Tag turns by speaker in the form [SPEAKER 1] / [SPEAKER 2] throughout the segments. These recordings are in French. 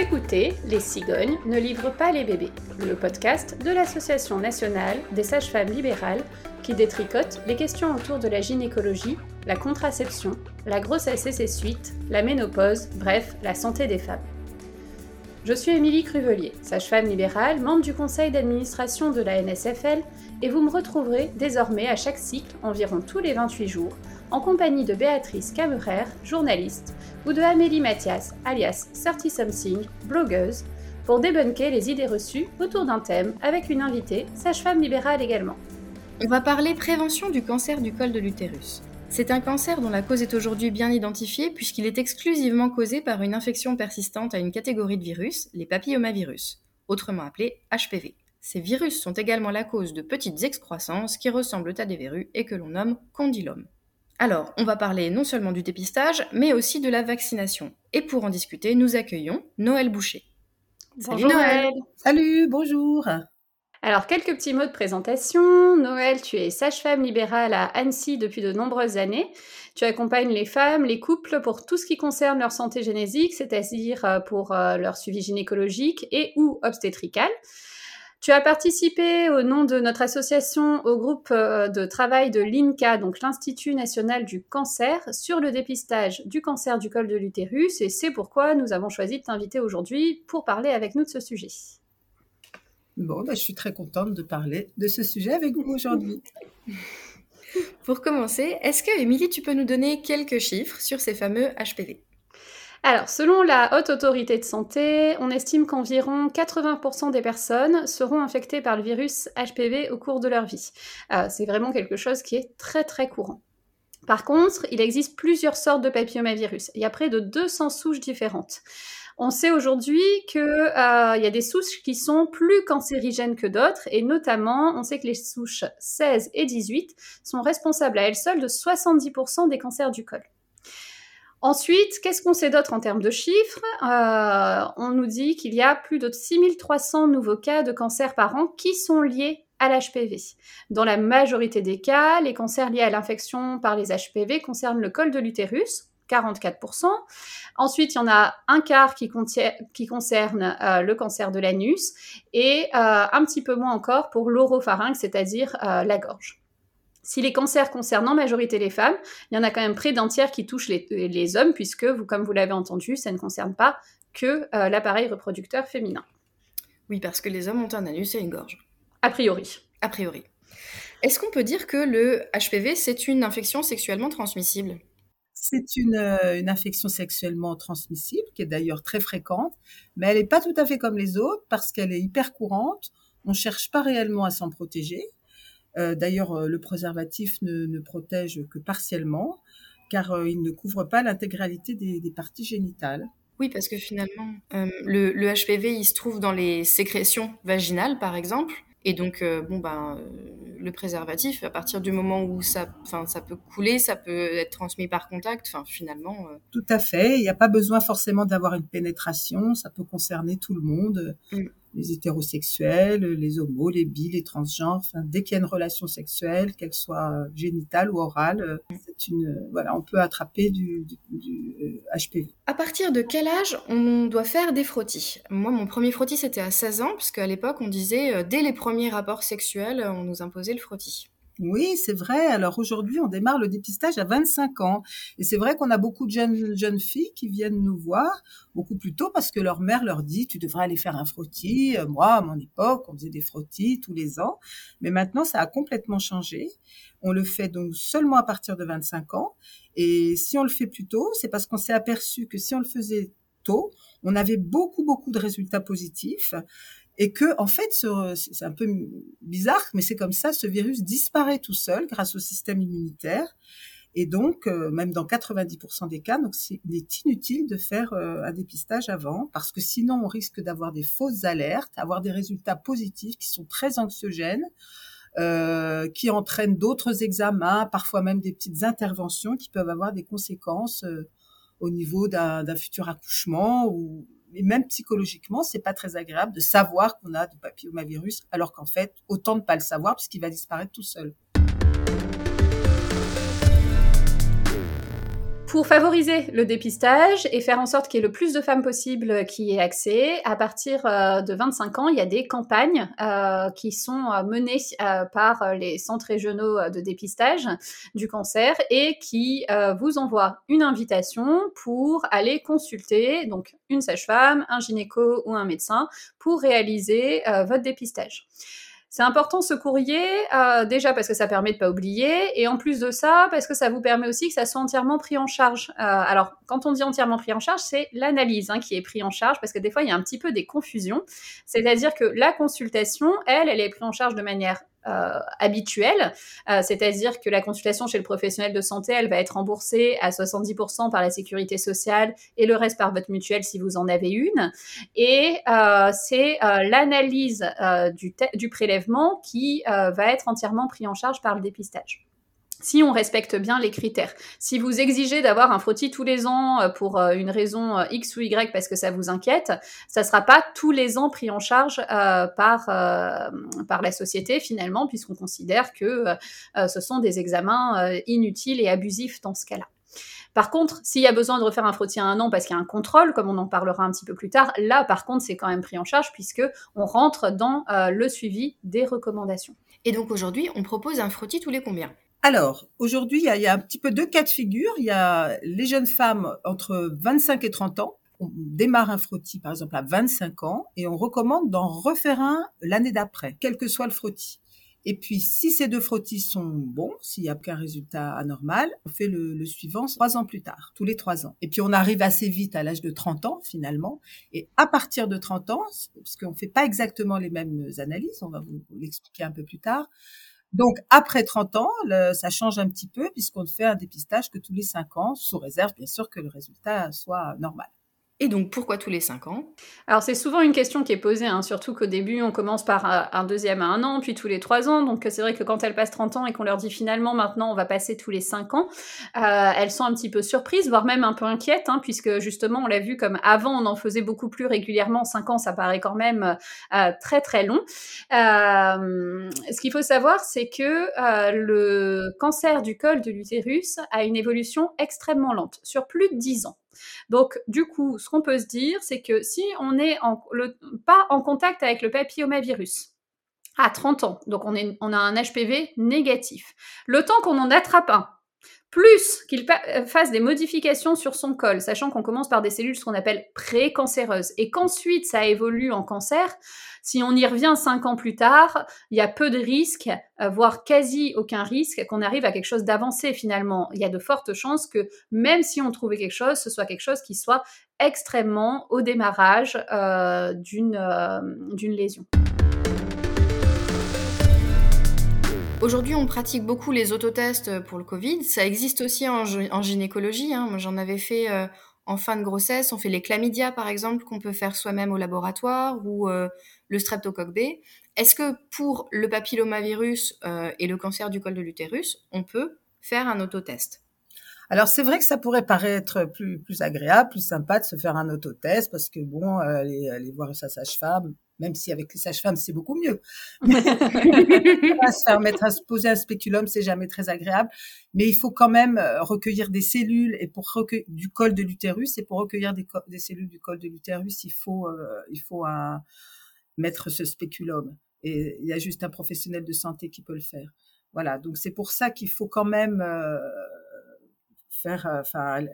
[SPEAKER 1] Écoutez Les cigognes ne livrent pas les bébés, le podcast de l'Association nationale des sages-femmes libérales qui détricote les questions autour de la gynécologie, la contraception, la grossesse et ses suites, la ménopause, bref, la santé des femmes. Je suis Émilie Cruvelier, sage-femme libérale, membre du conseil d'administration de la NSFL, et vous me retrouverez désormais à chaque cycle, environ tous les 28 jours, en compagnie de Béatrice Camerer, journaliste, ou de Amélie Mathias, alias 30 Something, blogueuse, pour débunker les idées reçues autour d'un thème avec une invitée, sage-femme libérale également.
[SPEAKER 2] On va parler prévention du cancer du col de l'utérus. C'est un cancer dont la cause est aujourd'hui bien identifiée puisqu'il est exclusivement causé par une infection persistante à une catégorie de virus, les papillomavirus, autrement appelés HPV. Ces virus sont également la cause de petites excroissances qui ressemblent à des verrues et que l'on nomme condylomes. Alors, on va parler non seulement du dépistage, mais aussi de la vaccination. Et pour en discuter, nous accueillons Noël Boucher.
[SPEAKER 1] Salut Noël.
[SPEAKER 3] Salut, bonjour
[SPEAKER 1] alors, quelques petits mots de présentation. Noël, tu es sage-femme libérale à Annecy depuis de nombreuses années. Tu accompagnes les femmes, les couples pour tout ce qui concerne leur santé génésique, c'est-à-dire euh, pour euh, leur suivi gynécologique et ou obstétrical. Tu as participé au nom de notre association au groupe euh, de travail de l'INCA, donc l'Institut national du cancer, sur le dépistage du cancer du col de l'utérus et c'est pourquoi nous avons choisi de t'inviter aujourd'hui pour parler avec nous de ce sujet.
[SPEAKER 3] Bon, bah, je suis très contente de parler de ce sujet avec vous aujourd'hui.
[SPEAKER 2] Pour commencer, est-ce que, Émilie, tu peux nous donner quelques chiffres sur ces fameux HPV
[SPEAKER 1] alors, selon la Haute Autorité de Santé, on estime qu'environ 80% des personnes seront infectées par le virus HPV au cours de leur vie. Euh, c'est vraiment quelque chose qui est très très courant. Par contre, il existe plusieurs sortes de papillomavirus. Il y a près de 200 souches différentes. On sait aujourd'hui qu'il euh, y a des souches qui sont plus cancérigènes que d'autres, et notamment, on sait que les souches 16 et 18 sont responsables à elles seules de 70% des cancers du col. Ensuite, qu'est-ce qu'on sait d'autre en termes de chiffres? Euh, On nous dit qu'il y a plus de 6300 nouveaux cas de cancer par an qui sont liés à l'HPV. Dans la majorité des cas, les cancers liés à l'infection par les HPV concernent le col de l'utérus, 44%. Ensuite, il y en a un quart qui, concerne euh, le cancer de l'anus et euh, un petit peu moins encore pour l'oropharynx, c'est-à-dire la gorge. Si les cancers concernent en majorité les femmes, il y en a quand même près d'un tiers qui touchent les, hommes, puisque, vous, comme vous l'avez entendu, ça ne concerne pas que l'appareil reproducteur féminin.
[SPEAKER 2] Oui, parce que les hommes ont un anus et une gorge.
[SPEAKER 1] A priori.
[SPEAKER 2] A priori. Est-ce qu'on peut dire que le HPV, c'est une infection sexuellement transmissible?
[SPEAKER 3] C'est euh, une, infection sexuellement transmissible, qui est d'ailleurs très fréquente, mais elle n'est pas tout à fait comme les autres parce qu'elle est hyper courante. On ne cherche pas réellement à s'en protéger. Euh, d'ailleurs, euh, le préservatif ne, protège que partiellement, car il ne couvre pas l'intégralité des, parties génitales.
[SPEAKER 2] Oui, parce que finalement, le, le HPV, il se trouve dans les sécrétions vaginales, par exemple. Et donc, euh, bon, ben, euh, le préservatif, à partir du moment où ça, ça peut couler, ça peut être transmis par contact, finalement. Euh,
[SPEAKER 3] tout à fait. Il n'y a pas besoin forcément d'avoir une pénétration. Ça peut concerner tout le monde. Mm les hétérosexuels, les homos, les bi, les transgenres. Dès qu'il y a une relation sexuelle, qu'elle soit euh, génitale ou orale, euh, c'est une, euh, voilà, on peut attraper du, HPV.
[SPEAKER 2] À partir de quel âge on doit faire des frottis? Moi, mon premier frottis, c'était à 16 ans, parce qu'à l'époque, on disait, dès les premiers rapports sexuels, on nous imposait le frottis.
[SPEAKER 3] Oui, c'est vrai. Alors aujourd'hui, on démarre le dépistage à 25 ans. Et c'est vrai qu'on a beaucoup de jeunes, jeunes filles qui viennent nous voir beaucoup plus tôt parce que leur mère leur dit, tu devrais aller faire un frottis. Euh, moi, à mon époque, on faisait des frottis tous les ans. Mais maintenant, ça a complètement changé. On le fait donc seulement à partir de 25 ans. Et si on le fait plus tôt, c'est parce qu'on s'est aperçu que si on le faisait tôt, on avait beaucoup, beaucoup de résultats positifs et que en fait c'est un peu bizarre mais c'est comme ça ce virus disparaît tout seul grâce au système immunitaire. Et donc euh, même dans 90% des cas donc il est inutile de faire euh, un dépistage avant parce que sinon on risque d'avoir des fausses alertes avoir des résultats positifs qui sont très anxiogènes euh, qui entraînent d'autres examens, parfois même des petites interventions qui peuvent avoir des conséquences au niveau d'un futur accouchement ou et même psychologiquement, c'est pas très agréable de savoir qu'on a du papillomavirus, alors qu'en fait, autant ne pas le savoir puisqu'il va disparaître tout seul.
[SPEAKER 1] Pour favoriser le dépistage et faire en sorte qu'il y ait le plus de femmes possible qui aient accès, à partir euh, de 25 ans, il y a des campagnes euh, qui sont euh, menées par les centres régionaux de dépistage du cancer et qui vous envoient une invitation pour aller consulter donc une sage-femme, un gynéco ou un médecin pour réaliser votre dépistage. C'est important ce courrier, euh, déjà parce que ça permet de pas oublier, et en plus de ça, parce que ça vous permet aussi que ça soit entièrement pris en charge. Euh, alors, quand on dit entièrement pris en charge, c'est l'analyse hein, qui est prise en charge, parce que des fois, il y a un petit peu des confusions. C'est-à-dire que la consultation, elle, elle est prise en charge de manière euh, habituelle, euh, c'est-à-dire que la consultation chez le professionnel de santé, elle va être remboursée à 70% par la sécurité sociale et le reste par votre mutuelle si vous en avez une. Et euh, c'est l'analyse du, du, prélèvement qui va être entièrement pris en charge par le dépistage si on respecte bien les critères. Si vous exigez d'avoir un frottis tous les ans euh, pour euh, une raison euh, X ou Y parce que ça vous inquiète, ça sera pas tous les ans pris en charge par, par la société finalement, puisqu'on considère que ce sont des examens inutiles et abusifs dans ce cas-là. Par contre, s'il y a besoin de refaire un frottis à un an parce qu'il y a un contrôle, comme on en parlera un petit peu plus tard, là par contre c'est quand même pris en charge puisque on rentre dans le suivi des recommandations.
[SPEAKER 2] Et donc aujourd'hui, on propose un frottis tous les combien?
[SPEAKER 3] Alors, aujourd'hui, il y, a, un petit peu deux cas de figure. Il y a les jeunes femmes entre 25 et 30 ans. On démarre un frottis, par exemple, à 25 ans et on recommande d'en refaire un l'année d'après, quel que soit le frottis. Et puis, si ces deux frottis sont bons, s'il n'y a aucun résultat anormal, on fait le, suivant trois ans plus tard, tous les trois ans. Et puis, on arrive assez vite à l'âge de 30 ans, finalement. Et à partir de 30 ans, puisqu'on ne fait pas exactement les mêmes analyses, on va vous l'expliquer un peu plus tard, donc après 30 ans, ça change un petit peu puisqu'on fait un dépistage que tous les 5 ans, sous réserve bien sûr que le résultat soit normal.
[SPEAKER 2] Et donc, pourquoi tous les 5 ans?
[SPEAKER 1] Alors, c'est souvent une question qui est posée, hein, surtout qu'au début, on commence par euh, un deuxième à un an, puis tous les 3 ans. Donc, c'est vrai que quand elles passent 30 ans et qu'on leur dit finalement, maintenant, on va passer tous les 5 ans, euh, elles sont un petit peu surprises, voire même un peu inquiètes, hein, puisque justement, on l'a vu comme avant, on en faisait beaucoup plus régulièrement. 5 ans, ça paraît quand même euh, très, très long. Ce qu'il faut savoir, c'est que le cancer du col de l'utérus a une évolution extrêmement lente, sur plus de 10 ans. Donc, du coup, ce qu'on peut se dire, c'est que si on n'est pas en contact avec le papillomavirus à 30 ans, donc on, on a un HPV négatif, le temps qu'on en attrape un, plus qu'il euh, fasse des modifications sur son col, sachant qu'on commence par des cellules ce qu'on appelle précancéreuses, et qu'ensuite ça évolue en cancer, si on y revient cinq ans plus tard, il y a peu de risques, euh, voire quasi aucun risque, qu'on arrive à quelque chose d'avancé finalement. Il y a de fortes chances que même si on trouvait quelque chose, ce soit quelque chose qui soit extrêmement au démarrage euh, d'une lésion.
[SPEAKER 2] Aujourd'hui, on pratique beaucoup les autotests pour le Covid. Ça existe aussi en, gynécologie. Hein. Moi, j'en avais fait euh, en fin de grossesse. On fait les chlamydia, par exemple, qu'on peut faire soi-même au laboratoire, ou euh, le streptocoque B. Est-ce que pour le papillomavirus euh, et le cancer du col de l'utérus, on peut faire un autotest?
[SPEAKER 3] Alors c'est vrai que ça pourrait paraître plus plus agréable, plus sympa de se faire un autotest parce que bon, aller, aller voir sa sage-femme, même si avec les sages-femmes c'est beaucoup mieux. se faire mettre à se poser un spéculum, c'est jamais très agréable, mais il faut quand même euh, recueillir des cellules et pour recueillir du col de l'utérus et pour recueillir des, des, cellules du col de l'utérus, il faut euh, il faut un, mettre ce spéculum et il y a juste un professionnel de santé qui peut le faire. Voilà, donc c'est pour ça qu'il faut quand même euh, faire, enfin,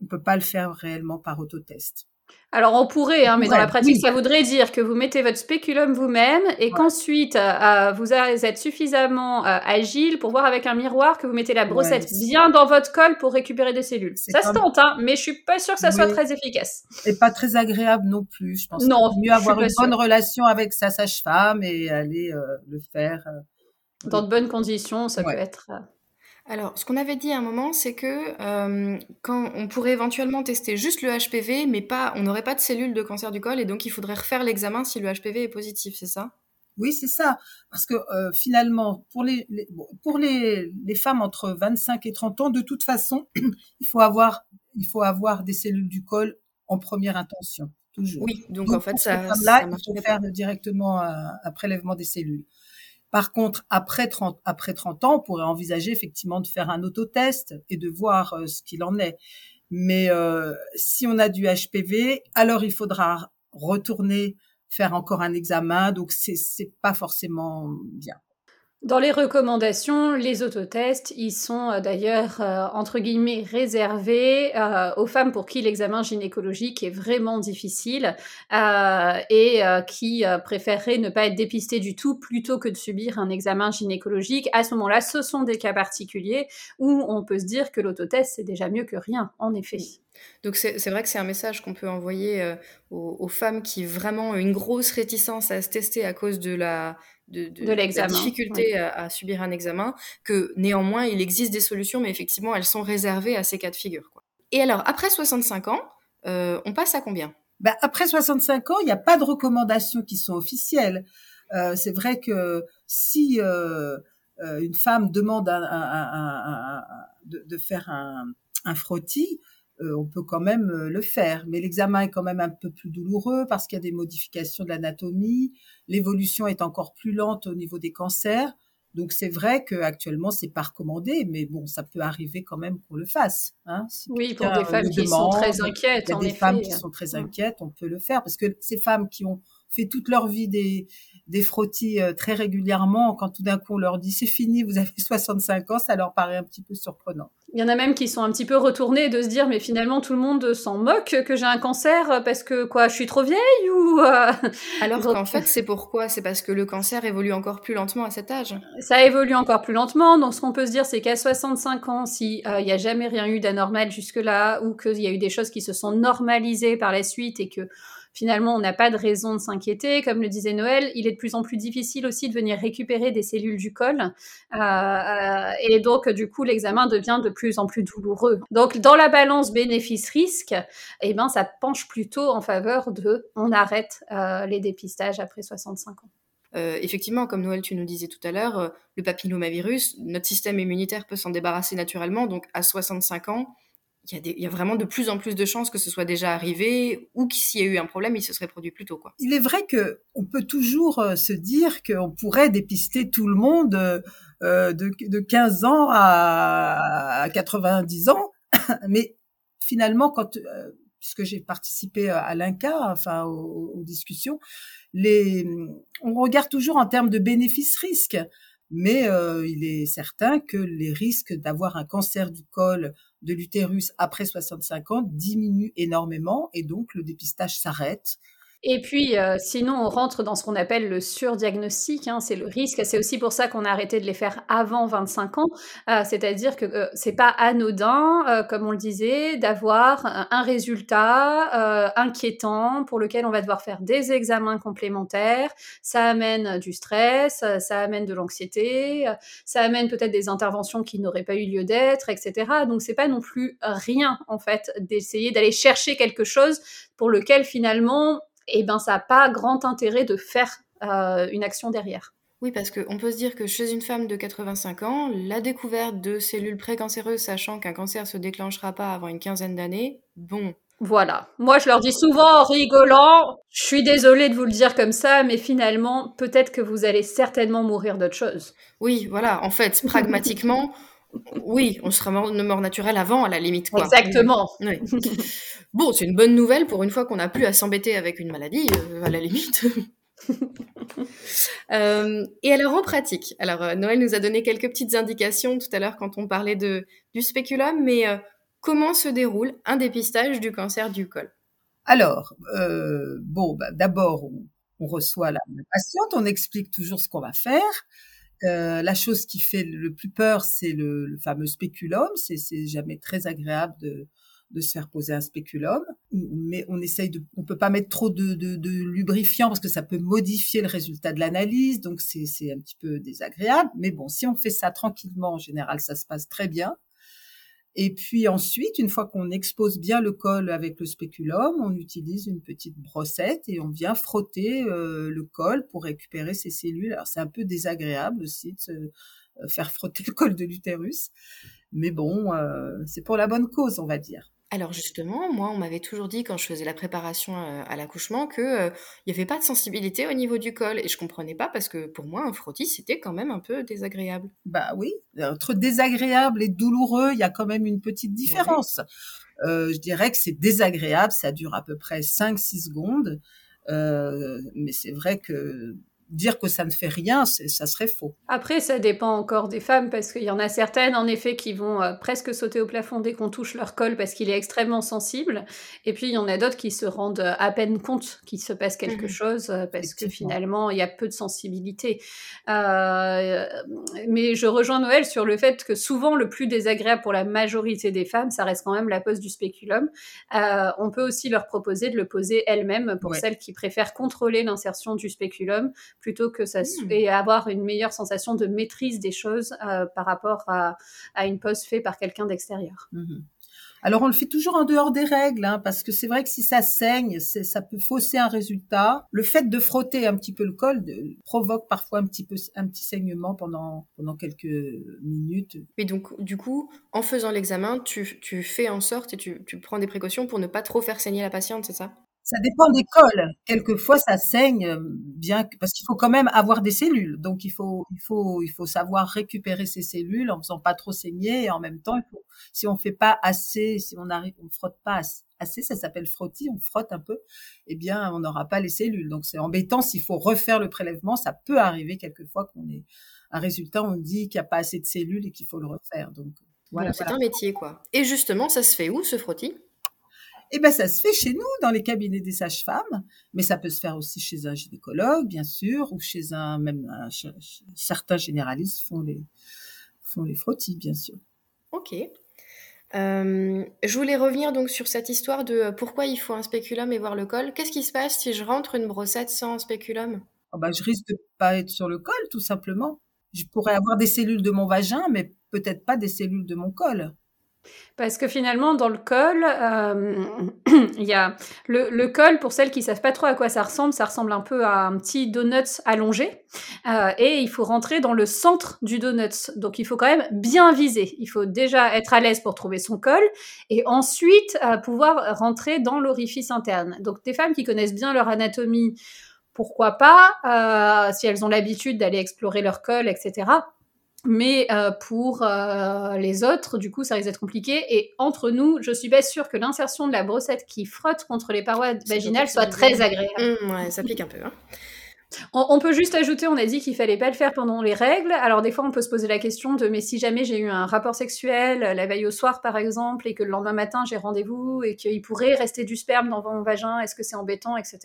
[SPEAKER 3] on peut pas le faire réellement par autotest.
[SPEAKER 1] Alors on pourrait, hein, mais dans la pratique, ça voudrait dire que vous mettez votre spéculum vous-même et qu'ensuite euh, vous êtes suffisamment euh, agile pour voir avec un miroir que vous mettez la brossette bien dans votre col pour récupérer des cellules. Ça se tente, hein, mais je suis pas sûre que ça soit très efficace.
[SPEAKER 3] Et pas très agréable non plus. Je pense. Non, mieux avoir une bonne relation avec sa sage-femme et aller euh, le faire.
[SPEAKER 1] dans de bonnes conditions, ça peut être.
[SPEAKER 2] Alors, ce qu'on avait dit à un moment, c'est que euh, quand on pourrait éventuellement tester juste le HPV, mais pas, on n'aurait pas de cellules de cancer du col, et donc il faudrait refaire l'examen si le HPV est positif, c'est ça?
[SPEAKER 3] Oui, c'est ça. Parce que euh, finalement, pour les, pour les, les, femmes entre 25 et 30 ans, de toute façon, il faut avoir, il faut avoir des cellules du col en première intention, toujours.
[SPEAKER 2] Oui, donc, en fait, ça,
[SPEAKER 3] là, il faut faire directement un, un prélèvement des cellules. Par contre, après 30, après 30 ans, on pourrait envisager effectivement de faire un autotest et de voir euh, ce qu'il en est. Mais euh, si on a du HPV, alors il faudra retourner faire encore un examen. Donc c'est pas forcément bien.
[SPEAKER 1] Dans les recommandations, les autotests, ils sont euh, d'ailleurs euh, entre guillemets réservés euh, aux femmes pour qui l'examen gynécologique est vraiment difficile et qui préféreraient ne pas être dépistées du tout plutôt que de subir un examen gynécologique. À ce moment-là, ce sont des cas particuliers où on peut se dire que l'autotest c'est déjà mieux que rien, en effet.
[SPEAKER 2] Donc c'est vrai que c'est un message qu'on peut envoyer aux, aux, femmes qui vraiment ont une grosse réticence à se tester à cause de la de, de, la difficulté à, subir un examen, que néanmoins il existe des solutions, mais effectivement elles sont réservées à ces cas de figure. Quoi. Et alors après 65 ans, euh, on passe à combien?
[SPEAKER 3] Ben, Après 65 ans, il n'y a pas de recommandations qui sont officielles. Euh, c'est vrai que si euh, une femme demande un, un, un, de, de, faire un, frottis, euh, on peut quand même euh, le faire. Mais l'examen est quand même un peu plus douloureux parce qu'il y a des modifications de l'anatomie. L'évolution est encore plus lente au niveau des cancers. Donc c'est vrai qu'actuellement c'est pas recommandé, mais bon, ça peut arriver quand même qu'on le fasse. Hein,
[SPEAKER 1] oui, pour des femmes qui sont très inquiètes.
[SPEAKER 3] Il y a des femmes qui sont très inquiètes, on peut le faire parce que ces femmes qui ont fait toute leur vie des, des frottis euh, très régulièrement, quand tout d'un coup on leur dit c'est fini, vous avez 65 ans, ça leur paraît un petit peu surprenant.
[SPEAKER 1] Il y en a même qui sont un petit peu retournés de se dire mais finalement tout le monde s'en moque que j'ai un cancer parce que quoi, je suis trop vieille ou euh,
[SPEAKER 2] Alors qu'en fait c'est pourquoi? C'est parce que le cancer évolue encore plus lentement à cet âge.
[SPEAKER 1] Ça évolue encore plus lentement. Donc ce qu'on peut se dire c'est qu'à 65 ans, si euh, il n'y a jamais rien eu d'anormal jusque là ou qu'il y a eu des choses qui se sont normalisées par la suite et que finalement, on n'a pas de raison de s'inquiéter. Comme le disait Noël, il est de plus en plus difficile aussi de venir récupérer des cellules du col. Euh, euh, et donc, du coup, l'examen devient de plus en plus douloureux. Donc, dans la balance bénéfice-risque, eh ben, ça penche plutôt en faveur de on arrête euh, les dépistages après 65 ans.
[SPEAKER 2] Effectivement, comme Noël, tu nous disais tout à l'heure, le papillomavirus, notre système immunitaire peut s'en débarrasser naturellement. Donc, à 65 ans, il y, a vraiment de plus en plus de chances que ce soit déjà arrivé ou que s'il y a eu un problème, il se serait produit plus tôt. Quoi.
[SPEAKER 3] Il est vrai que on peut toujours euh, se dire qu'on pourrait dépister tout le monde euh, de, de 15 ans à, 90 ans, mais finalement, quand euh, puisque j'ai participé à l'INCA, enfin aux, aux, discussions, les, on regarde toujours en termes de bénéfice-risque mais euh, il est certain que les risques d'avoir un cancer du col de l'utérus après 65 ans diminuent énormément et donc le dépistage s'arrête
[SPEAKER 1] et puis, euh, sinon, on rentre dans ce qu'on appelle le surdiagnostic, hein, c'est le risque. C'est aussi pour ça qu'on a arrêté de les faire avant 25 ans. Euh, C'est-à-dire que euh, c'est pas anodin, euh, comme on le disait, d'avoir un résultat inquiétant pour lequel on va devoir faire des examens complémentaires. Ça amène du stress, ça amène de l'anxiété, ça amène peut-être des interventions qui n'auraient pas eu lieu d'être, etc. Donc, c'est pas non plus rien, en fait, d'essayer d'aller chercher quelque chose pour lequel finalement eh ben ça n'a pas grand intérêt de faire euh, une action derrière.
[SPEAKER 2] Oui, parce qu'on peut se dire que chez une femme de 85 ans, la découverte de cellules précancéreuses, sachant qu'un cancer se déclenchera pas avant une quinzaine d'années, bon.
[SPEAKER 1] Voilà. Moi, je leur dis souvent en rigolant, je suis désolée de vous le dire comme ça, mais finalement, peut-être que vous allez certainement mourir d'autre chose.
[SPEAKER 2] Oui, voilà. En fait, pragmatiquement, oui, on sera mort, mort naturelle avant, à la limite. Quoi.
[SPEAKER 1] Exactement.
[SPEAKER 2] Bon, c'est une bonne nouvelle pour une fois qu'on n'a plus à s'embêter avec une maladie, euh, à la limite. Euh, et alors en pratique, alors euh, Noël nous a donné quelques petites indications tout à l'heure quand on parlait de, du spéculum, mais comment se déroule un dépistage du cancer du col?
[SPEAKER 3] Alors, bon, bah, d'abord, on, reçoit la, patiente, on explique toujours ce qu'on va faire. La chose qui fait le plus peur, c'est le, le, fameux spéculum. C'est jamais très agréable de, de se faire poser un spéculum, mais on essaye de, on peut pas mettre trop de, de, de lubrifiant parce que ça peut modifier le résultat de l'analyse, donc c'est, c'est un petit peu désagréable. Mais bon, si on fait ça tranquillement, en général, ça se passe très bien. Et puis ensuite, une fois qu'on expose bien le col avec le spéculum, on utilise une petite brossette et on vient frotter euh, le col pour récupérer ces cellules. Alors c'est un peu désagréable aussi de se euh, faire frotter le col de l'utérus, mais bon, euh, c'est pour la bonne cause, on va dire.
[SPEAKER 2] Alors justement, moi, on m'avait toujours dit quand je faisais la préparation euh, à l'accouchement qu'il euh, n'y avait pas de sensibilité au niveau du col. Et je comprenais pas parce que pour moi, un frottis, c'était quand même un peu désagréable.
[SPEAKER 3] Bah oui, entre désagréable et douloureux, il y a quand même une petite différence. Euh, je dirais que c'est désagréable, ça dure à peu près 5-6 secondes. mais c'est vrai que dire que ça ne fait rien, ça serait faux.
[SPEAKER 1] Après, ça dépend encore des femmes, parce qu'il y en a certaines, en effet, qui vont euh, presque sauter au plafond dès qu'on touche leur col parce qu'il est extrêmement sensible. Et puis, il y en a d'autres qui se rendent euh, à peine compte qu'il se passe quelque mhm. chose, euh, parce que finalement, il y a peu de sensibilité. mais je rejoins Noël sur le fait que souvent, le plus désagréable pour la majorité des femmes, ça reste quand même la pose du spéculum. on peut aussi leur proposer de le poser elles-mêmes pour celles qui préfèrent contrôler l'insertion du spéculum plutôt que ça mmh. et avoir une meilleure sensation de maîtrise des choses euh, par rapport à, une pose faite par quelqu'un d'extérieur.
[SPEAKER 3] Mmh Alors on le fait toujours en dehors des règles, hein, parce que c'est vrai que si ça saigne, ça peut fausser un résultat. Le fait de frotter un petit peu le col provoque parfois un petit peu un petit saignement pendant pendant quelques minutes.
[SPEAKER 2] Et donc du coup, en faisant l'examen, tu, tu fais en sorte et tu, tu prends des précautions pour ne pas trop faire saigner la patiente, c'est ça?
[SPEAKER 3] Ça dépend des cols. Quelquefois, ça saigne euh, bien parce qu'il faut quand même avoir des cellules. Donc, il faut, il faut, il faut savoir récupérer ces cellules en faisant pas trop saigner et en même temps, il faut, si on fait pas assez, si on arrive, on frotte pas assez, ça s'appelle frottis, on frotte un peu, eh bien, on n'aura pas les cellules. Donc, c'est embêtant s'il faut refaire le prélèvement. Ça peut arriver quelquefois qu'on ait un résultat, on dit qu'il n'y a pas assez de cellules et qu'il faut le refaire. Donc,
[SPEAKER 2] voilà. c'est un métier, quoi. Et justement, ça se fait où, ce frottis?
[SPEAKER 3] Eh ben, ça se fait chez nous, dans les cabinets des sages-femmes, mais ça peut se faire aussi chez un gynécologue, bien sûr, ou chez un, même certains généralistes font les, font les frottis, bien sûr.
[SPEAKER 2] Ok. Euh, je voulais revenir donc sur cette histoire de euh, pourquoi il faut un spéculum et voir le col. Qu'est-ce qui se passe si je rentre une brossette sans spéculum?
[SPEAKER 3] Oh bah, Je risque de pas être sur le col, tout simplement. Je pourrais avoir des cellules de mon vagin, mais peut-être pas des cellules de mon col.
[SPEAKER 1] Parce que finalement, dans le col, euh, il y a le, col, pour celles qui savent pas trop à quoi ça ressemble, ça ressemble un peu à un petit donut allongé. Euh, et il faut rentrer dans le centre du donut. Donc il faut quand même bien viser. Il faut déjà être à l'aise pour trouver son col et ensuite euh, pouvoir rentrer dans l'orifice interne. Donc des femmes qui connaissent bien leur anatomie, pourquoi pas, si elles ont l'habitude d'aller explorer leur col, etc. Mais euh, pour euh, les autres, du coup, ça risque d'être compliqué. Et entre nous, je suis pas sûre que l'insertion de la brossette qui frotte contre les parois vaginales soit très agréable.
[SPEAKER 2] Mmh, ouais, ça pique un peu. Hein.
[SPEAKER 1] On, peut juste ajouter, on a dit qu'il fallait pas le faire pendant les règles. Alors des fois, on peut se poser la question de mais si jamais j'ai eu un rapport sexuel euh, la veille au soir, par exemple, et que le lendemain matin j'ai rendez-vous et qu'il pourrait rester du sperme dans mon vagin, est-ce que c'est embêtant, etc.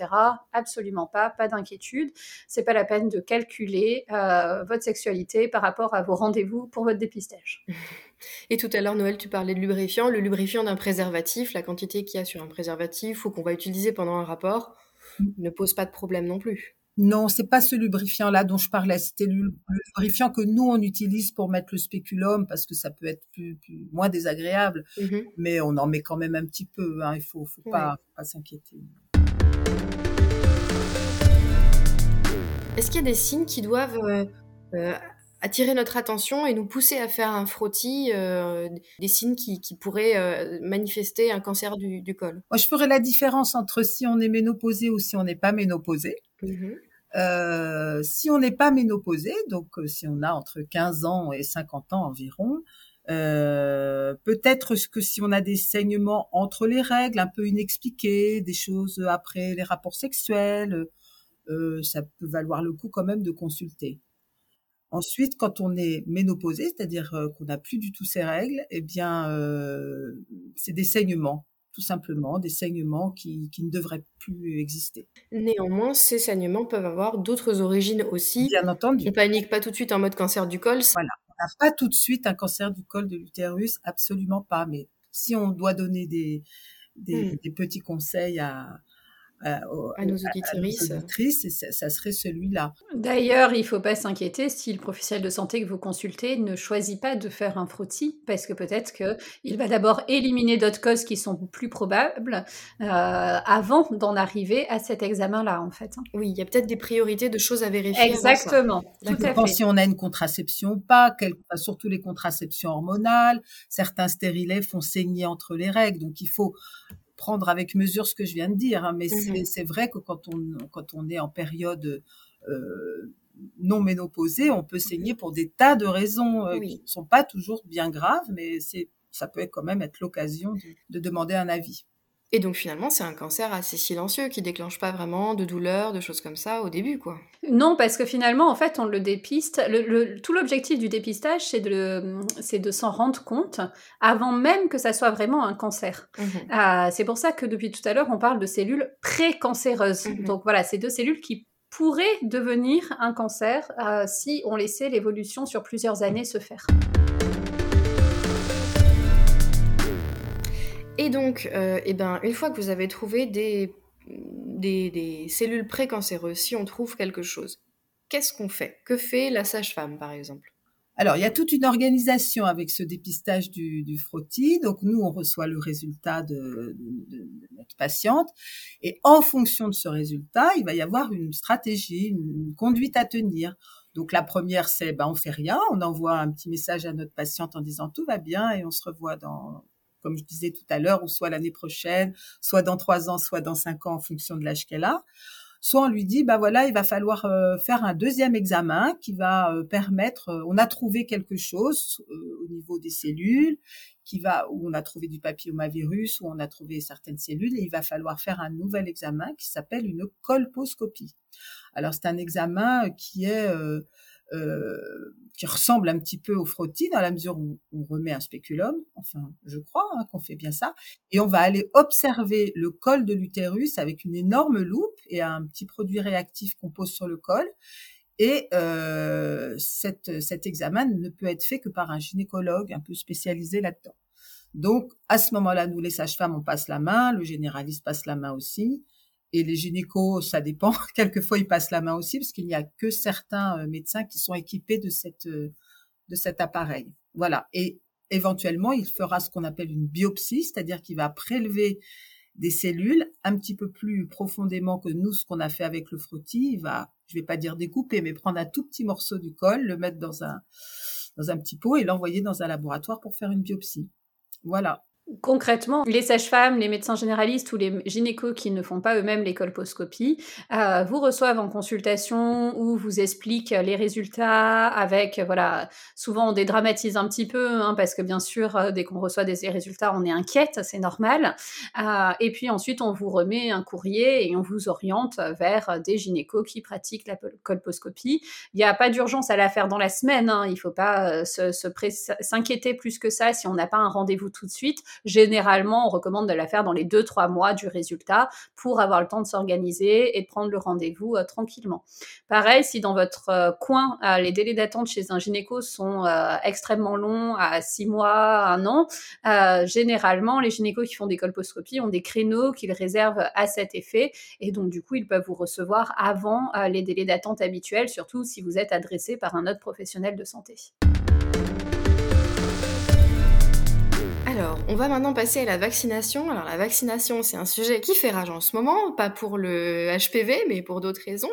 [SPEAKER 1] Absolument pas, pas d'inquiétude. C'est pas la peine de calculer euh, votre sexualité par rapport à vos rendez-vous pour votre dépistage.
[SPEAKER 2] Et tout à l'heure, Noël, tu parlais de lubrifiant. Le lubrifiant d'un préservatif, la quantité qu'il y a sur un préservatif ou qu'on va utiliser pendant un rapport, mm. ne pose pas de problème non plus.
[SPEAKER 3] Non, c'est pas ce lubrifiant-là dont je parlais. C'était le lubrifiant que nous on utilise pour mettre le spéculum parce que ça peut être plus, moins désagréable, mmh mais on en met quand même un petit peu. Hein. Il faut, faut pas, pas s'inquiéter.
[SPEAKER 2] Est-ce qu'il y a des signes qui doivent euh, euh, attirer notre attention et nous pousser à faire un frottis, euh, des signes qui, pourraient manifester un cancer du, col?
[SPEAKER 3] Moi, je ferais la différence entre si on est ménopausé ou si on n'est pas ménopausé. Mmh euh, si on n'est pas ménopausé, donc euh, si on a entre 15 ans et 50 ans environ, euh, peut-être que si on a des saignements entre les règles, un peu inexpliqués, des choses après les rapports sexuels, euh, ça peut valoir le coup quand même de consulter. Ensuite, quand on est ménopausé, c'est-à-dire euh, qu'on n'a plus du tout ces règles, eh bien, euh, c'est des saignements tout simplement des saignements qui, qui, ne devraient plus exister.
[SPEAKER 2] Néanmoins, ces saignements peuvent avoir d'autres origines aussi.
[SPEAKER 3] Bien entendu.
[SPEAKER 2] On panique pas tout de suite en mode cancer du col.
[SPEAKER 3] Voilà, on n'a pas tout de suite un cancer du col de l'utérus, absolument pas. Mais si on doit donner des, des, hmm. des petits conseils à, à,
[SPEAKER 2] nos auditrices,
[SPEAKER 3] et ça, serait celui-là.
[SPEAKER 1] D'ailleurs, il ne faut pas s'inquiéter si le professionnel de santé que vous consultez ne choisit pas de faire un frottis, parce que peut-être qu'il va d'abord éliminer d'autres causes qui sont plus probables euh, avant d'en arriver à cet examen-là, en fait. Hein.
[SPEAKER 2] Oui, il y a peut-être des priorités de choses à vérifier.
[SPEAKER 1] Exactement.
[SPEAKER 3] Tout à fait. si on a une contraception ou pas, surtout les contraceptions hormonales. Certains stérilets font saigner entre les règles, donc il faut prendre avec mesure ce que je viens de dire. Hein, mais mmh c'est vrai que quand on, quand on est en période euh, non ménopausée, on peut saigner pour des tas de raisons euh, qui ne sont pas toujours bien graves, mais ça peut quand même être l'occasion de demander un avis.
[SPEAKER 2] Et donc finalement, c'est un cancer assez silencieux qui déclenche pas vraiment de douleurs, de choses comme ça au début, quoi.
[SPEAKER 1] Non, parce que finalement, en fait, on le dépiste. Le, tout l'objectif du dépistage, c'est de, c'est de s'en rendre compte avant même que ça soit vraiment un cancer. Mmh ah, c'est pour ça que depuis tout à l'heure, on parle de cellules précancéreuses. Mmh donc voilà, c'est deux cellules qui pourraient devenir un cancer euh, si on laissait l'évolution sur plusieurs années se faire.
[SPEAKER 2] Et donc, euh, eh ben, une fois que vous avez trouvé des, des, cellules précancéreuses, si on trouve quelque chose, qu'est-ce qu'on fait? Que fait la sage-femme, par exemple?
[SPEAKER 3] Alors, il y a toute une organisation avec ce dépistage du, du frottis. Donc, nous, on reçoit le résultat de, notre patiente. Et en fonction de ce résultat, il va y avoir une stratégie, une, conduite à tenir. Donc, la première, c'est, ben, on fait rien. On envoie un petit message à notre patiente en disant tout va bien et on se revoit dans comme je disais tout à l'heure, ou soit l'année prochaine, soit dans trois ans, soit dans cinq ans en fonction de l'âge qu'elle a. Soit on lui dit, bah voilà, il va falloir euh, faire un deuxième examen qui va euh, permettre, euh, on a trouvé quelque chose au niveau des cellules, qui va, où on a trouvé du papillomavirus, où on a trouvé certaines cellules, et il va falloir faire un nouvel examen qui s'appelle une colposcopie. Alors c'est un examen qui est euh, qui ressemble un petit peu au frottis dans la mesure où on remet un spéculum, enfin je crois hein, qu'on fait bien ça, et on va aller observer le col de l'utérus avec une énorme loupe et un petit produit réactif qu'on pose sur le col. Et euh, cet examen ne peut être fait que par un gynécologue un peu spécialisé là-dedans. Donc, à ce moment-là, nous, les sages-femmes, on passe la main, le généraliste passe la main aussi. Et les gynécos, ça dépend. Quelquefois, ils passent la main aussi parce qu'il n'y a que certains euh, médecins qui sont équipés de cette euh, de cet appareil. Voilà. Et éventuellement, il fera ce qu'on appelle une biopsie, c'est-à-dire qu'il va prélever des cellules un petit peu plus profondément que nous, ce qu'on a fait avec le frottis. Il va, je vais pas dire découper, mais prendre un tout petit morceau du col, le mettre dans un dans un petit pot et l'envoyer dans un laboratoire pour faire une biopsie. Voilà.
[SPEAKER 1] Concrètement, les sages-femmes, les médecins généralistes ou les gynécos qui ne font pas eux-mêmes les colposcopies euh, vous reçoivent en consultation ou vous expliquent les résultats avec, voilà, souvent on dédramatise un petit peu hein, parce que bien sûr, euh, dès qu'on reçoit des résultats, on est inquiète, c'est normal. Euh, et puis ensuite, on vous remet un courrier et on vous oriente vers des gynécos qui pratiquent la colposcopie. Il n'y a pas d'urgence à la faire dans la semaine, hein, il ne faut pas s'inquiéter plus que ça si on n'a pas un rendez-vous tout de suite Généralement, on recommande de la faire dans les 2-3 mois du résultat pour avoir le temps de s'organiser et de prendre le rendez-vous euh, tranquillement. Pareil, si dans votre euh, coin, euh, les délais d'attente chez un gynéco sont extrêmement longs, à 6 mois, 1 an, généralement, les gynécos qui font des colposcopies ont des créneaux qu'ils réservent à cet effet et donc du coup, ils peuvent vous recevoir avant les délais d'attente habituels, surtout si vous êtes adressé par un autre professionnel de santé.
[SPEAKER 2] Alors, on va maintenant passer à la vaccination. Alors, la vaccination, c'est un sujet qui fait rage en ce moment, pas pour le HPV, mais pour d'autres raisons.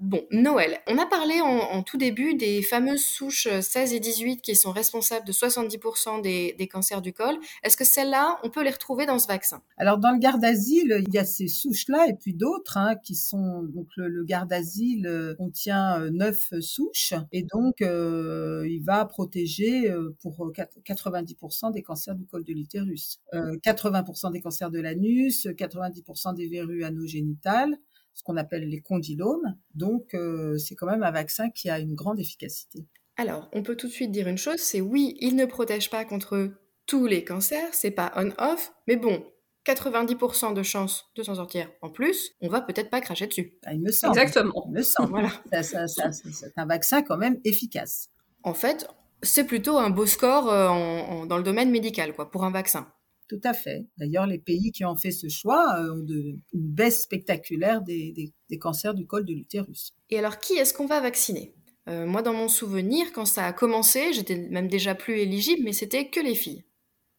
[SPEAKER 2] Bon, Noël. On a parlé en, tout début des fameuses souches 16 et 18 qui sont responsables de 70% des, cancers du col. Est-ce que celles-là, on peut les retrouver dans ce vaccin?
[SPEAKER 3] Alors, dans le garde d'asile, il y a ces souches-là et puis d'autres hein, qui sont... Donc, le, garde d'asile euh, contient euh, neuf souches et donc euh, il va protéger pour 90% des cancers du col de l'utérus, 80% des cancers de l'anus, 90% des verrues anogénitales, ce qu'on appelle les condylomes. Donc, euh, c'est quand même un vaccin qui a une grande efficacité.
[SPEAKER 2] Alors, on peut tout de suite dire une chose, c'est oui, il ne protège pas contre tous les cancers, c'est pas on-off, mais bon, 90% de chances de s'en sortir en plus, on va peut-être pas cracher dessus.
[SPEAKER 3] Ah, il me semble.
[SPEAKER 1] Exactement.
[SPEAKER 3] Il me semble. voilà. c'est un vaccin quand même efficace.
[SPEAKER 2] En fait, c'est plutôt un beau score euh, dans le domaine médical, quoi, pour un vaccin.
[SPEAKER 3] Tout à fait. D'ailleurs, les pays qui ont fait ce choix ont de, une baisse spectaculaire des, des, cancers du col de l'utérus.
[SPEAKER 2] Et alors, qui est-ce qu'on va vacciner? Moi, dans mon souvenir, quand ça a commencé, j'étais même déjà plus éligible, mais c'était que les filles.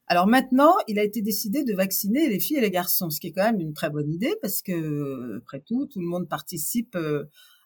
[SPEAKER 3] Alors maintenant, il a été décidé de vacciner les filles et les garçons, ce qui est quand même une très bonne idée parce que, après tout, tout le monde participe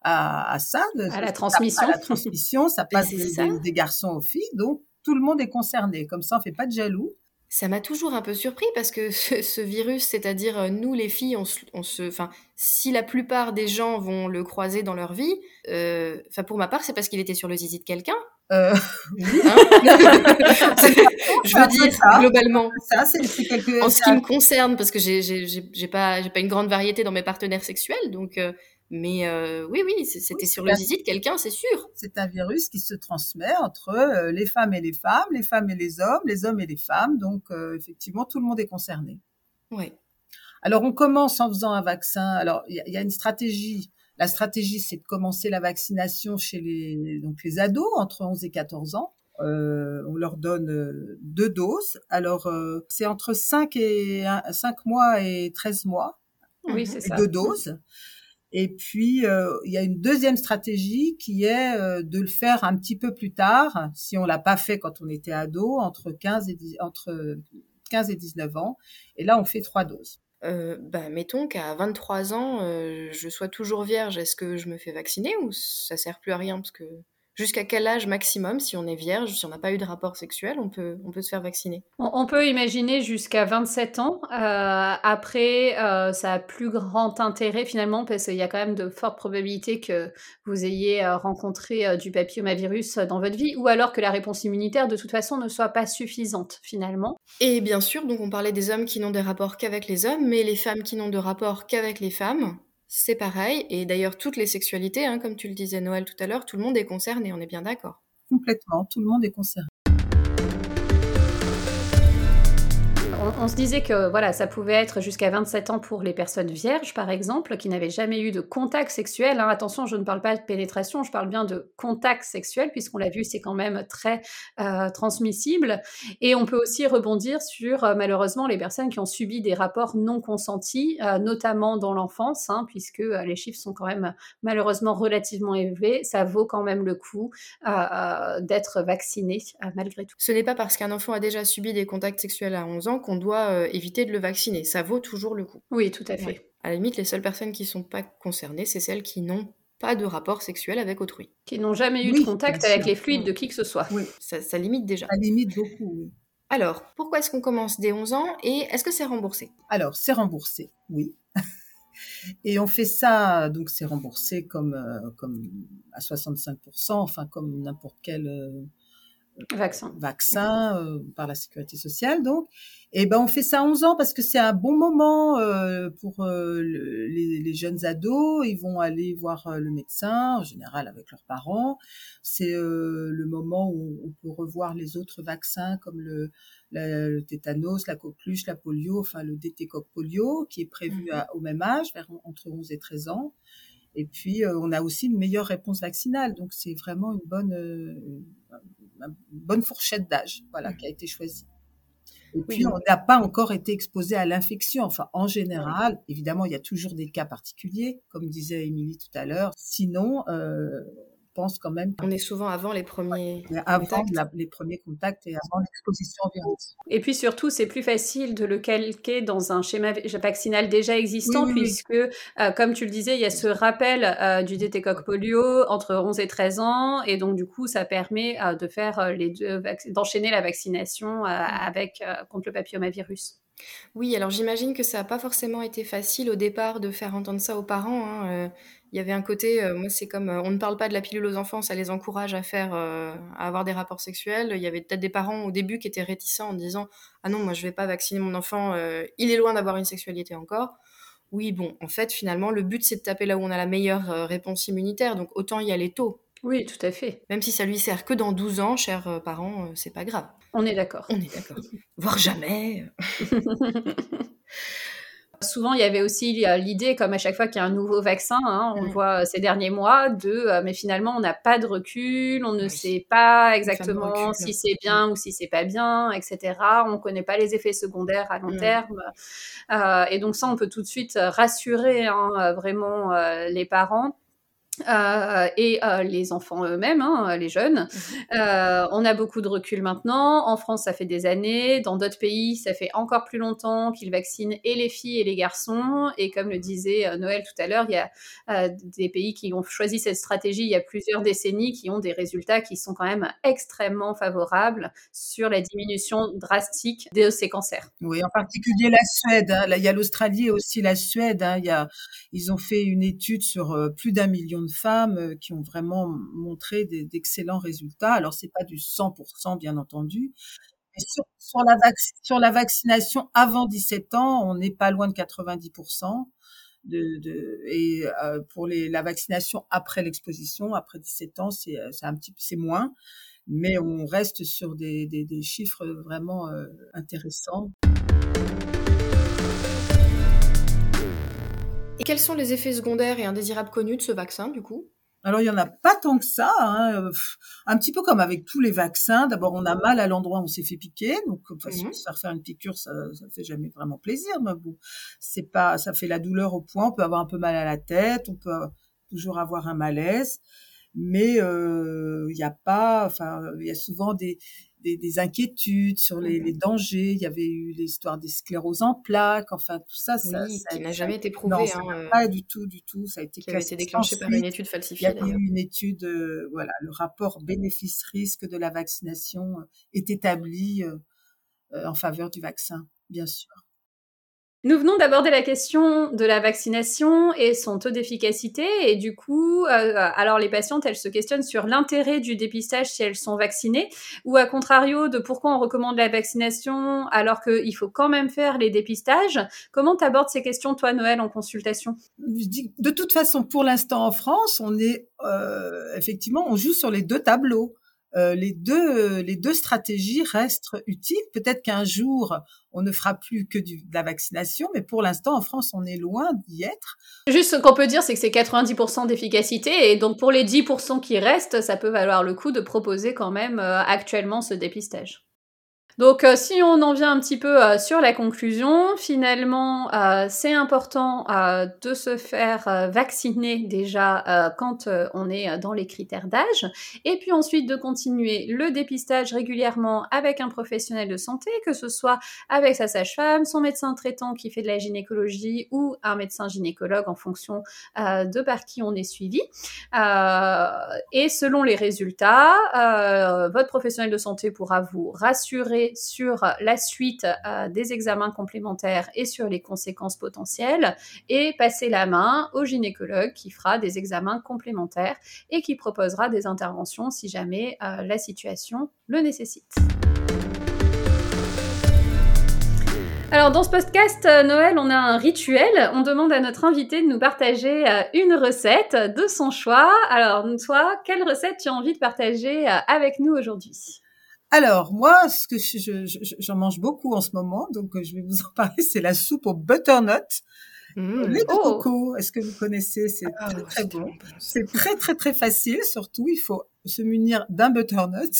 [SPEAKER 3] à, à ça,
[SPEAKER 1] à la transmission.
[SPEAKER 3] À la transmission, ça passe des, garçons aux filles, donc tout le monde est concerné. Comme ça, on fait pas de jaloux.
[SPEAKER 2] Ça m'a toujours un peu surpris parce que ce, virus, c'est-à-dire euh, nous les filles, on, se, enfin, si la plupart des gens vont le croiser dans leur vie, euh, enfin pour ma part, c'est parce qu'il était sur le zizi de quelqu'un. Euh. Hein je veux dire globalement. Ça, c'est quelque... En ce qui me concerne, parce que j'ai pas j'ai pas une grande variété dans mes partenaires sexuels, donc euh, mais euh, oui, oui, c'était sur le zizi de quelqu'un, c'est sûr.
[SPEAKER 3] C'est un virus qui se transmet entre euh, les femmes et les femmes, les femmes et les hommes, les hommes et les femmes. Donc, euh, effectivement, tout le monde est concerné.
[SPEAKER 2] Oui.
[SPEAKER 3] Alors, on commence en faisant un vaccin. Alors, il y, a une stratégie. La stratégie, c'est de commencer la vaccination chez les, donc les ados entre 11 et 14 ans. on leur donne deux doses. Alors, c'est entre 5, et, 5 mois et 13 mois.
[SPEAKER 1] Oui, c'est ça.
[SPEAKER 3] Deux doses. Et puis, euh, il y a une deuxième stratégie qui est euh, de le faire un petit peu plus tard, si on l'a pas fait quand on était ado, entre 15 et, entre 15 et 19 ans. Et là, on fait trois doses.
[SPEAKER 2] Euh, bah, mettons qu'à 23 ans, euh, je sois toujours vierge. Est-ce que je me fais vacciner ou ça sert plus à rien parce que Jusqu'à quel âge maximum, si on est vierge, si on n'a pas eu de rapport sexuel, on peut, on peut se faire vacciner?
[SPEAKER 1] On, peut imaginer jusqu'à 27 ans. Euh, après, euh, ça a plus grand intérêt finalement parce qu'il y a quand même de fortes probabilités que vous ayez euh, rencontré du papillomavirus dans votre vie ou alors que la réponse immunitaire de toute façon ne soit pas suffisante finalement.
[SPEAKER 2] Et bien sûr, donc on parlait des hommes qui n'ont des rapports qu'avec les hommes, mais les femmes qui n'ont de rapports qu'avec les femmes c'est pareil. Et d'ailleurs, toutes les sexualités, hein, comme tu le disais Noël tout à l'heure, tout le monde est concerné, on est bien d'accord.
[SPEAKER 3] Complètement, tout le monde est concerné.
[SPEAKER 1] On, se disait que voilà, ça pouvait être jusqu'à 27 ans pour les personnes vierges, par exemple, qui n'avaient jamais eu de contact sexuel. Hein. Attention, je ne parle pas de pénétration, je parle bien de contact sexuel, puisqu'on l'a vu, c'est quand même très euh, transmissible. Et on peut aussi rebondir sur, euh, malheureusement, les personnes qui ont subi des rapports non consentis, euh, notamment dans l'enfance, hein, puisque les chiffres sont quand même malheureusement relativement élevés. Ça vaut quand même le coup d'être vacciné, malgré tout.
[SPEAKER 2] Ce n'est pas parce qu'un enfant a déjà subi des contacts sexuels à 11 ans qu'on doit euh, éviter de le vacciner. Ça vaut toujours le coup.
[SPEAKER 1] Oui, tout à fait.
[SPEAKER 2] À la limite, les seules personnes qui ne sont pas concernées, c'est celles qui n'ont pas de rapport sexuel avec autrui.
[SPEAKER 1] Qui n'ont jamais eu de contact avec les fluides de qui que ce soit.
[SPEAKER 3] Oui.
[SPEAKER 2] Ça, limite déjà.
[SPEAKER 3] Ça limite beaucoup, oui.
[SPEAKER 2] Alors, pourquoi est-ce qu'on commence dès 11 ans et est-ce que c'est remboursé?
[SPEAKER 3] Alors, c'est remboursé, oui. et on fait ça, donc c'est remboursé comme, euh, comme à 65%, enfin comme n'importe quel euh,
[SPEAKER 1] vaccin,
[SPEAKER 3] vaccin euh, par la sécurité sociale. Donc, et eh ben on fait ça à 11 ans parce que c'est un bon moment euh, pour euh, les, les, jeunes ados. Ils vont aller voir le médecin, en général avec leurs parents. C'est le moment où on peut revoir les autres vaccins comme le, le tétanos, la coqueluche, la polio, enfin le DT-coq polio qui est prévu mmh au même âge, vers, entre 11 et 13 ans. Et puis, on a aussi une meilleure réponse vaccinale. Donc, c'est vraiment une bonne, une bonne fourchette d'âge, voilà, qui a été choisie. Et puis, on n'a pas encore été exposé à l'infection. Enfin, en général, évidemment, il y a toujours des cas particuliers, comme disait Émilie tout à l'heure. Sinon, euh, pense quand même.
[SPEAKER 2] On est souvent avant les premiers
[SPEAKER 3] avant contacts. les premiers contacts et avant l'exposition au virus.
[SPEAKER 1] Et puis surtout, c'est plus facile de le calquer dans un schéma vaccinal déjà existant, puisque, euh, comme tu le disais, il y a ce rappel euh, du DT-coq polio entre 11 et 13 ans, et donc du coup, ça permet euh, de faire les deux, d'enchaîner la vaccination avec contre le papillomavirus.
[SPEAKER 2] Oui, alors j'imagine que ça n'a pas forcément été facile au départ de faire entendre ça aux parents. Hein, il y avait un côté, euh, moi c'est comme, euh, on ne parle pas de la pilule aux enfants, ça les encourage à faire, euh, à avoir des rapports sexuels. Il y avait peut-être des parents au début qui étaient réticents en disant, ah non, moi je vais pas vacciner mon enfant, il est loin d'avoir une sexualité encore. Oui, bon, en fait, finalement, le but c'est de taper là où on a la meilleure réponse immunitaire, donc autant y aller tôt.
[SPEAKER 1] Oui, tout à fait.
[SPEAKER 2] Même si ça lui sert que dans 12 ans, chers parents, c'est pas grave.
[SPEAKER 1] On est d'accord.
[SPEAKER 2] On est d'accord. Voire jamais.
[SPEAKER 1] Souvent, il y avait aussi l'idée, comme à chaque fois qu'il y a un nouveau vaccin, hein, on le voit ces derniers mois, de mais finalement on n'a pas de recul, on ne sait pas exactement si c'est bien ou si c'est pas bien, etc. On ne connaît pas les effets secondaires à long terme. et donc ça, on peut tout de suite rassurer hein, vraiment les parents euh, et euh, les enfants eux-mêmes, hein, les jeunes. Mhm. Euh, on a beaucoup de recul maintenant. En France, ça fait des années. Dans d'autres pays, ça fait encore plus longtemps qu'ils vaccinent et les filles et les garçons. Et comme le disait Noël tout à l'heure, il y a des pays qui ont choisi cette stratégie il y a plusieurs décennies, qui ont des résultats qui sont quand même extrêmement favorables sur la diminution drastique de ces cancers.
[SPEAKER 3] Oui, en particulier la Suède. Hein. il y a l'Australie et aussi la Suède. Hein. Il y a, ils ont fait une étude sur plus d'un million de femmes euh, qui ont vraiment montré d'excellents résultats. Alors c'est pas du 100% bien entendu, sur, la vaccination avant 17 ans, on n'est pas loin de 90%. De, de, et euh, pour la vaccination après l'exposition, après 17 ans, c'est petit c'est moins, mais on reste sur des, chiffres vraiment euh, intéressants.
[SPEAKER 2] Et quels sont les effets secondaires et indésirables connus de ce vaccin, du coup?
[SPEAKER 3] Alors, il y en a pas tant que ça. Hein. Un petit peu comme avec tous les vaccins. D'abord, on a mal à l'endroit où on s'est fait piquer. Donc, de toute façon, se faire faire une piqûre, ça, ça fait jamais vraiment plaisir. Mais bon, c'est pas, ça fait la douleur au point. On peut avoir un peu mal à la tête. On peut toujours avoir un malaise. Mais euh, il n'y a pas, enfin, il y a souvent des, des, des, inquiétudes sur les, les, dangers. Il y avait eu l'histoire des scléroses en plaques. Enfin, tout ça, ça,
[SPEAKER 2] oui, qui n'a jamais été prouvé.
[SPEAKER 3] Non, hein, pas du tout, du tout. Ça a été,
[SPEAKER 2] qui a été déclenché par une étude falsifiée.
[SPEAKER 3] Il y a eu une étude, euh, voilà, le rapport bénéfice-risque de la vaccination euh, est établi euh, en faveur du vaccin, bien sûr.
[SPEAKER 1] Nous venons d'aborder la question de la vaccination et son taux d'efficacité. Et du coup, euh, alors les patientes, elles se questionnent sur l'intérêt du dépistage si elles sont vaccinées, ou à contrario de pourquoi on recommande la vaccination alors qu'il faut quand même faire les dépistages. Comment tu abordes ces questions, toi, Noël, en consultation?
[SPEAKER 3] De toute façon, pour l'instant en France, on est euh, effectivement, on joue sur les deux tableaux. Euh, les deux les deux stratégies restent utiles. Peut-être qu'un jour on ne fera plus que du, de la vaccination, mais pour l'instant en France on est loin d'y être.
[SPEAKER 1] Juste ce qu'on peut dire, c'est que c'est 90% d'efficacité et donc pour les 10% qui restent, ça peut valoir le coup de proposer quand même euh, actuellement ce dépistage. Donc euh, si on en vient un petit peu euh, sur la conclusion, finalement euh, c'est important de se faire vacciner déjà quand on est dans les critères d'âge et puis ensuite de continuer le dépistage régulièrement avec un professionnel de santé, que ce soit avec sa sage-femme, son médecin traitant qui fait de la gynécologie ou un médecin gynécologue en fonction de par qui on est suivi. et selon les résultats, votre professionnel de santé pourra vous rassurer sur la suite euh, des examens complémentaires et sur les conséquences potentielles et passer la main au gynécologue qui fera des examens complémentaires et qui proposera des interventions si jamais euh, la situation le nécessite. Alors dans ce podcast euh, Noël, on a un rituel. On demande à notre invité de nous partager une recette de son choix. Alors toi, quelle recette tu as envie de partager avec nous aujourd'hui?
[SPEAKER 3] Alors, moi, ce que j'en je, je, mange beaucoup en ce moment, donc euh, je vais vous en parler, c'est la soupe au butternut. Mmh. Lait de oh. coco, est-ce que vous connaissez? C'est ah, très très bon. C'est très très très facile. Surtout, il faut se munir d'un butternut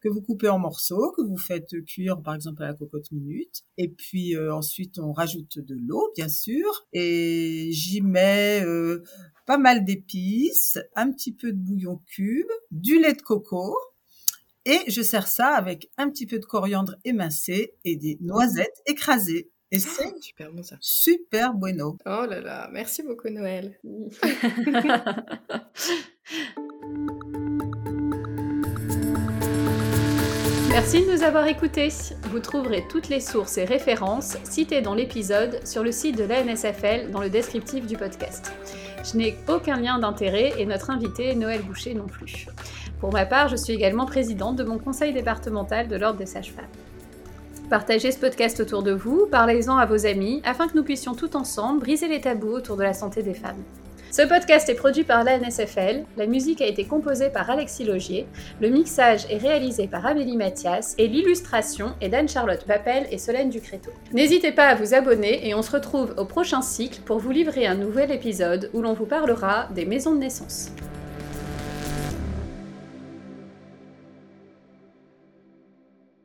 [SPEAKER 3] que vous coupez en morceaux, que vous faites cuire par exemple à la cocotte minute. Et puis euh, ensuite, on rajoute de l'eau, bien sûr. Et j'y mets euh, pas mal d'épices, un petit peu de bouillon cube, du lait de coco et je sers ça avec un petit peu de coriandre émincé et des noisettes écrasées. Et c'est ah, super bon ça. Super bueno.
[SPEAKER 2] Oh là là, merci beaucoup Noël.
[SPEAKER 1] Merci de nous avoir écoutés. Vous trouverez toutes les sources et références citées dans l'épisode sur le site de l'ANSFL dans le descriptif du podcast. Je n'ai aucun lien d'intérêt et notre invité Noël Boucher non plus. Pour ma part, je suis également présidente de mon conseil départemental de l'Ordre des sages-femmes. Partagez ce podcast autour de vous, parlez-en à vos amis, afin que nous puissions tout ensemble briser les tabous autour de la santé des femmes. Ce podcast est produit par l'ANSFL, la musique a été composée par Alexis Logier, le mixage est réalisé par Amélie Mathias et l'illustration est d'Anne-Charlotte Papel et Solène Ducréto. N'hésitez pas à vous abonner et on se retrouve au prochain cycle pour vous livrer un nouvel épisode où l'on vous parlera des maisons de naissance.